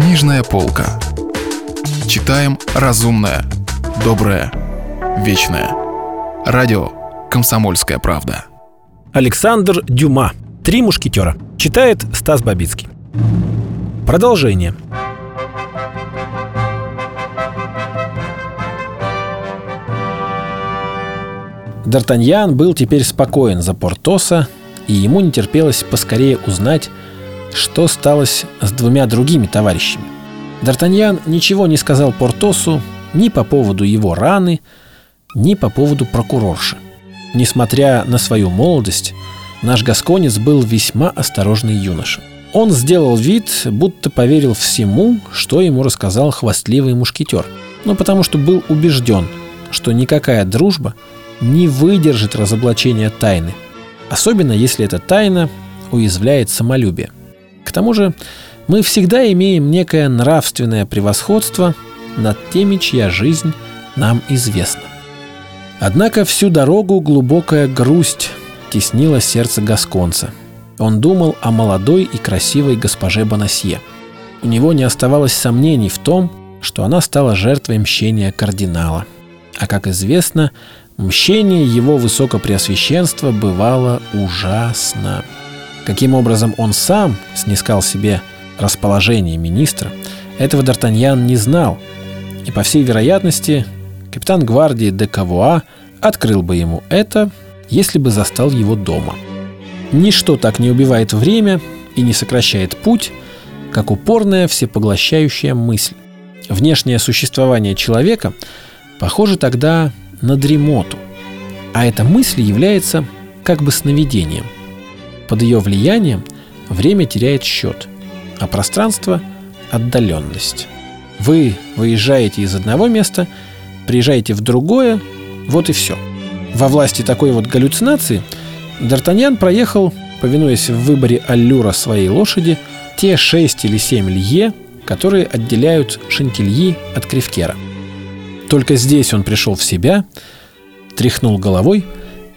Книжная полка. Читаем разумное, доброе, вечное. Радио «Комсомольская правда». Александр Дюма. «Три мушкетера». Читает Стас Бабицкий. Продолжение. Д'Артаньян был теперь спокоен за Портоса, и ему не терпелось поскорее узнать, что сталось с двумя другими товарищами. Д'Артаньян ничего не сказал Портосу ни по поводу его раны, ни по поводу прокурорши. Несмотря на свою молодость, наш гасконец был весьма осторожный юноша. Он сделал вид, будто поверил всему, что ему рассказал хвастливый мушкетер, но потому что был убежден, что никакая дружба не выдержит разоблачения тайны, особенно если эта тайна уязвляет самолюбие. К тому же мы всегда имеем некое нравственное превосходство над теми, чья жизнь нам известна. Однако всю дорогу глубокая грусть теснила сердце Гасконца. Он думал о молодой и красивой госпоже Бонасье. У него не оставалось сомнений в том, что она стала жертвой мщения кардинала. А как известно, мщение его высокопреосвященства бывало ужасно. Каким образом он сам снискал себе расположение министра, этого Д'Артаньян не знал, и, по всей вероятности, капитан гвардии де Кавуа открыл бы ему это, если бы застал его дома. Ничто так не убивает время и не сокращает путь, как упорная всепоглощающая мысль. Внешнее существование человека похоже тогда на дремоту, а эта мысль является как бы сновидением – под ее влиянием время теряет счет, а пространство – отдаленность. Вы выезжаете из одного места, приезжаете в другое, вот и все. Во власти такой вот галлюцинации Д'Артаньян проехал, повинуясь в выборе аллюра своей лошади, те шесть или семь лье, которые отделяют Шантильи от Кривкера. Только здесь он пришел в себя, тряхнул головой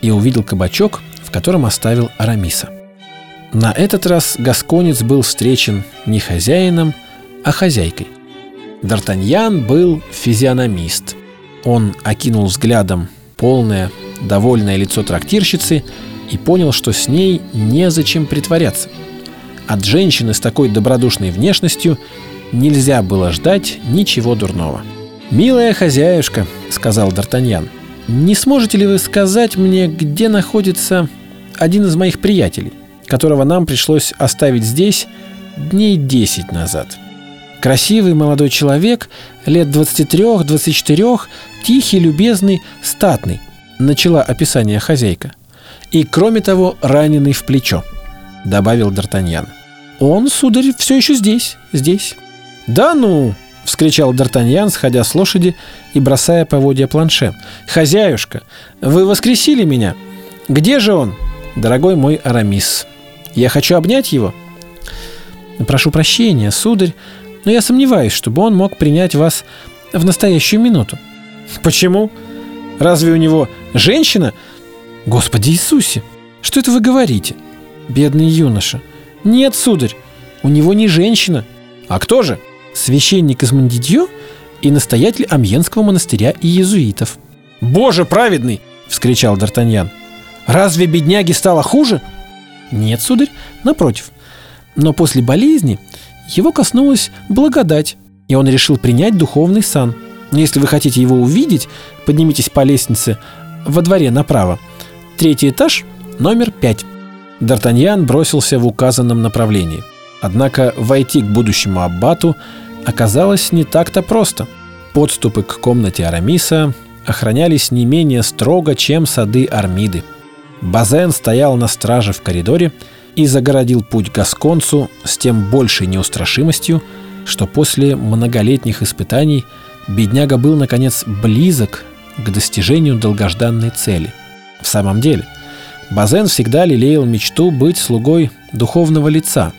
и увидел кабачок, в котором оставил Арамиса – на этот раз Гасконец был встречен не хозяином, а хозяйкой. Д'Артаньян был физиономист. Он окинул взглядом полное, довольное лицо трактирщицы и понял, что с ней незачем притворяться. От женщины с такой добродушной внешностью нельзя было ждать ничего дурного. «Милая хозяюшка», — сказал Д'Артаньян, — «не сможете ли вы сказать мне, где находится один из моих приятелей?» Которого нам пришлось оставить здесь дней 10 назад. Красивый молодой человек, лет 23-24, тихий, любезный, статный, начала описание хозяйка. И, кроме того, раненый в плечо, добавил Д'Артаньян. Он, сударь, все еще здесь, здесь. Да ну, — вскричал Д'Артаньян, сходя с лошади и бросая поводья планше. «Хозяюшка, вы воскресили меня! Где же он, дорогой мой Арамис?» Я хочу обнять его. Прошу прощения, сударь, но я сомневаюсь, чтобы он мог принять вас в настоящую минуту. Почему? Разве у него женщина? Господи Иисусе, что это вы говорите? Бедный юноша. Нет, сударь, у него не женщина. А кто же? Священник из Мандидьо и настоятель Амьенского монастыря и иезуитов. «Боже праведный!» — вскричал Д'Артаньян. «Разве бедняге стало хуже?» Нет, сударь, напротив. Но после болезни его коснулась благодать, и он решил принять духовный сан. Если вы хотите его увидеть, поднимитесь по лестнице во дворе направо. Третий этаж, номер пять. Д'Артаньян бросился в указанном направлении. Однако войти к будущему аббату оказалось не так-то просто. Подступы к комнате Арамиса охранялись не менее строго, чем сады Армиды. Базен стоял на страже в коридоре и загородил путь Гасконцу с тем большей неустрашимостью, что после многолетних испытаний бедняга был, наконец, близок к достижению долгожданной цели. В самом деле, Базен всегда лелеял мечту быть слугой духовного лица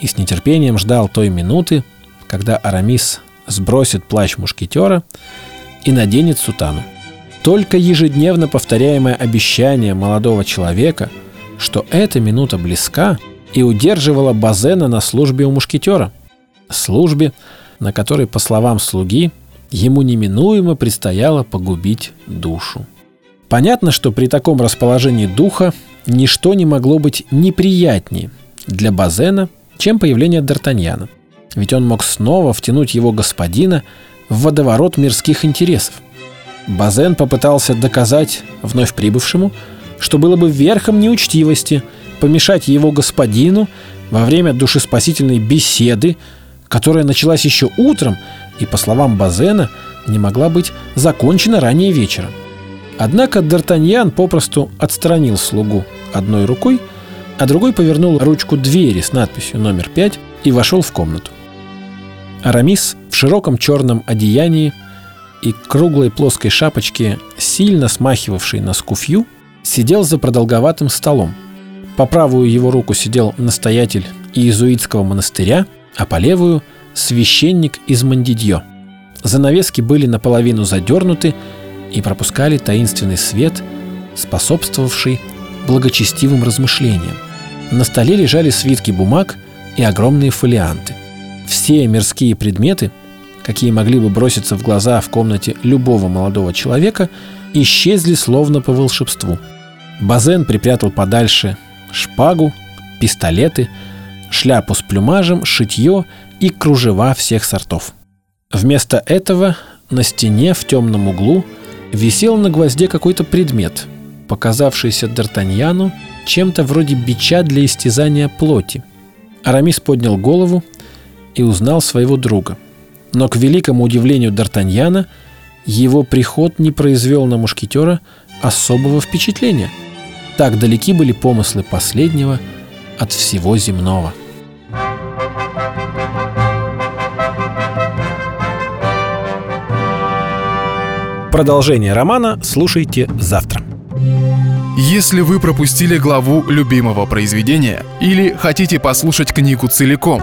и с нетерпением ждал той минуты, когда Арамис сбросит плащ мушкетера и наденет сутану. Только ежедневно повторяемое обещание молодого человека, что эта минута близка, и удерживала Базена на службе у мушкетера. Службе, на которой, по словам слуги, ему неминуемо предстояло погубить душу. Понятно, что при таком расположении духа ничто не могло быть неприятнее для Базена, чем появление Д'Артаньяна. Ведь он мог снова втянуть его господина в водоворот мирских интересов. Базен попытался доказать вновь прибывшему, что было бы верхом неучтивости помешать его господину во время душеспасительной беседы, которая началась еще утром и, по словам Базена, не могла быть закончена ранее вечером. Однако Д'Артаньян попросту отстранил слугу одной рукой, а другой повернул ручку двери с надписью «Номер 5» и вошел в комнату. Арамис в широком черном одеянии и круглой плоской шапочке, сильно смахивавшей на скуфью, сидел за продолговатым столом. По правую его руку сидел настоятель иезуитского монастыря, а по левую – священник из Мандидьо. Занавески были наполовину задернуты и пропускали таинственный свет, способствовавший благочестивым размышлениям. На столе лежали свитки бумаг и огромные фолианты. Все мирские предметы, какие могли бы броситься в глаза в комнате любого молодого человека, исчезли словно по волшебству. Базен припрятал подальше шпагу, пистолеты, шляпу с плюмажем, шитье и кружева всех сортов. Вместо этого на стене в темном углу висел на гвозде какой-то предмет, показавшийся Д'Артаньяну чем-то вроде бича для истязания плоти. Арамис поднял голову и узнал своего друга. Но к великому удивлению Д'Артаньяна его приход не произвел на мушкетера особого впечатления. Так далеки были помыслы последнего от всего земного. Продолжение романа слушайте завтра. Если вы пропустили главу любимого произведения или хотите послушать книгу целиком,